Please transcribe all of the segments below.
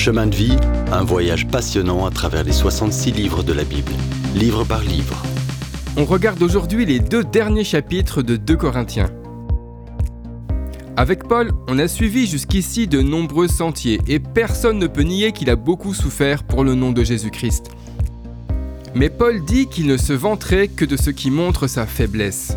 Chemin de vie, un voyage passionnant à travers les 66 livres de la Bible, livre par livre. On regarde aujourd'hui les deux derniers chapitres de 2 Corinthiens. Avec Paul, on a suivi jusqu'ici de nombreux sentiers et personne ne peut nier qu'il a beaucoup souffert pour le nom de Jésus-Christ. Mais Paul dit qu'il ne se vanterait que de ce qui montre sa faiblesse.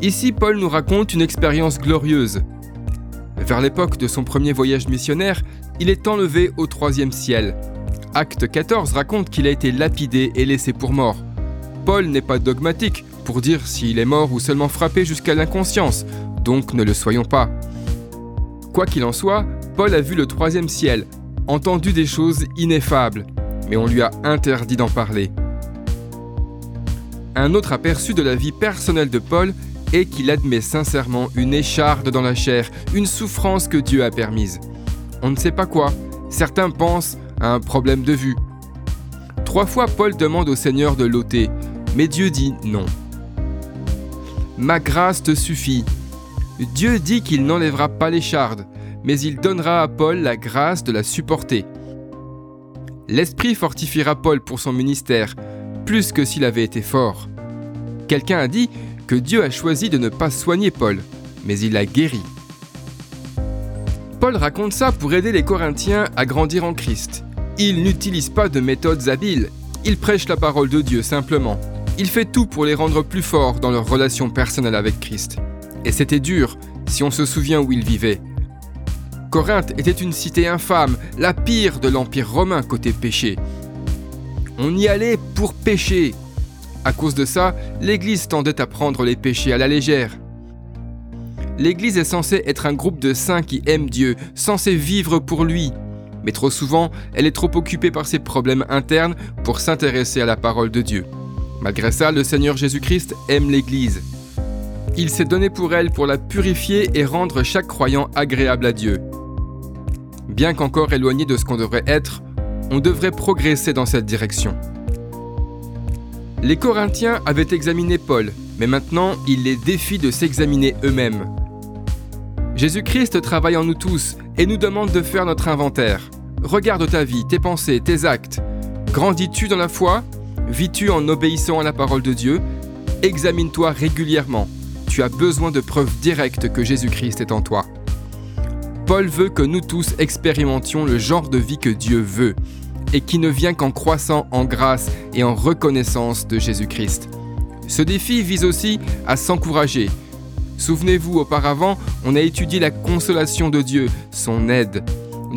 Ici, Paul nous raconte une expérience glorieuse. Vers l'époque de son premier voyage missionnaire, il est enlevé au troisième ciel. Acte 14 raconte qu'il a été lapidé et laissé pour mort. Paul n'est pas dogmatique pour dire s'il est mort ou seulement frappé jusqu'à l'inconscience, donc ne le soyons pas. Quoi qu'il en soit, Paul a vu le troisième ciel, entendu des choses ineffables, mais on lui a interdit d'en parler. Un autre aperçu de la vie personnelle de Paul est qu'il admet sincèrement une écharde dans la chair, une souffrance que Dieu a permise on ne sait pas quoi. Certains pensent à un problème de vue. Trois fois, Paul demande au Seigneur de l'ôter, mais Dieu dit non. Ma grâce te suffit. Dieu dit qu'il n'enlèvera pas l'écharde, mais il donnera à Paul la grâce de la supporter. L'Esprit fortifiera Paul pour son ministère, plus que s'il avait été fort. Quelqu'un a dit que Dieu a choisi de ne pas soigner Paul, mais il l'a guéri. Paul raconte ça pour aider les Corinthiens à grandir en Christ. Il n'utilise pas de méthodes habiles, il prêche la parole de Dieu simplement. Il fait tout pour les rendre plus forts dans leur relation personnelle avec Christ. Et c'était dur, si on se souvient où il vivait. Corinthe était une cité infâme, la pire de l'Empire romain côté péché. On y allait pour pécher. À cause de ça, l'Église tendait à prendre les péchés à la légère. L'Église est censée être un groupe de saints qui aiment Dieu, censés vivre pour lui. Mais trop souvent, elle est trop occupée par ses problèmes internes pour s'intéresser à la parole de Dieu. Malgré ça, le Seigneur Jésus-Christ aime l'Église. Il s'est donné pour elle pour la purifier et rendre chaque croyant agréable à Dieu. Bien qu'encore éloigné de ce qu'on devrait être, on devrait progresser dans cette direction. Les Corinthiens avaient examiné Paul, mais maintenant il les défie de s'examiner eux-mêmes. Jésus-Christ travaille en nous tous et nous demande de faire notre inventaire. Regarde ta vie, tes pensées, tes actes. Grandis-tu dans la foi? Vis-tu en obéissant à la parole de Dieu? Examine-toi régulièrement. Tu as besoin de preuves directes que Jésus-Christ est en toi. Paul veut que nous tous expérimentions le genre de vie que Dieu veut et qui ne vient qu'en croissant en grâce et en reconnaissance de Jésus-Christ. Ce défi vise aussi à s'encourager, Souvenez-vous, auparavant, on a étudié la consolation de Dieu, son aide.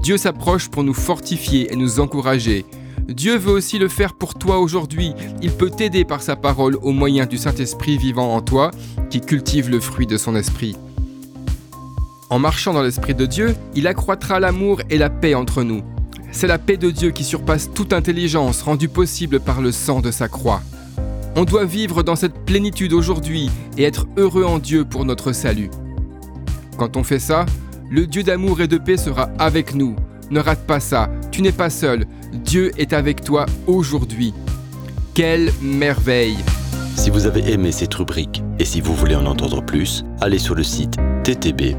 Dieu s'approche pour nous fortifier et nous encourager. Dieu veut aussi le faire pour toi aujourd'hui. Il peut t'aider par sa parole au moyen du Saint-Esprit vivant en toi, qui cultive le fruit de son esprit. En marchant dans l'Esprit de Dieu, il accroîtra l'amour et la paix entre nous. C'est la paix de Dieu qui surpasse toute intelligence rendue possible par le sang de sa croix. On doit vivre dans cette plénitude aujourd'hui et être heureux en Dieu pour notre salut. Quand on fait ça, le Dieu d'amour et de paix sera avec nous. Ne rate pas ça, tu n'es pas seul, Dieu est avec toi aujourd'hui. Quelle merveille Si vous avez aimé cette rubrique et si vous voulez en entendre plus, allez sur le site ttb.twr.org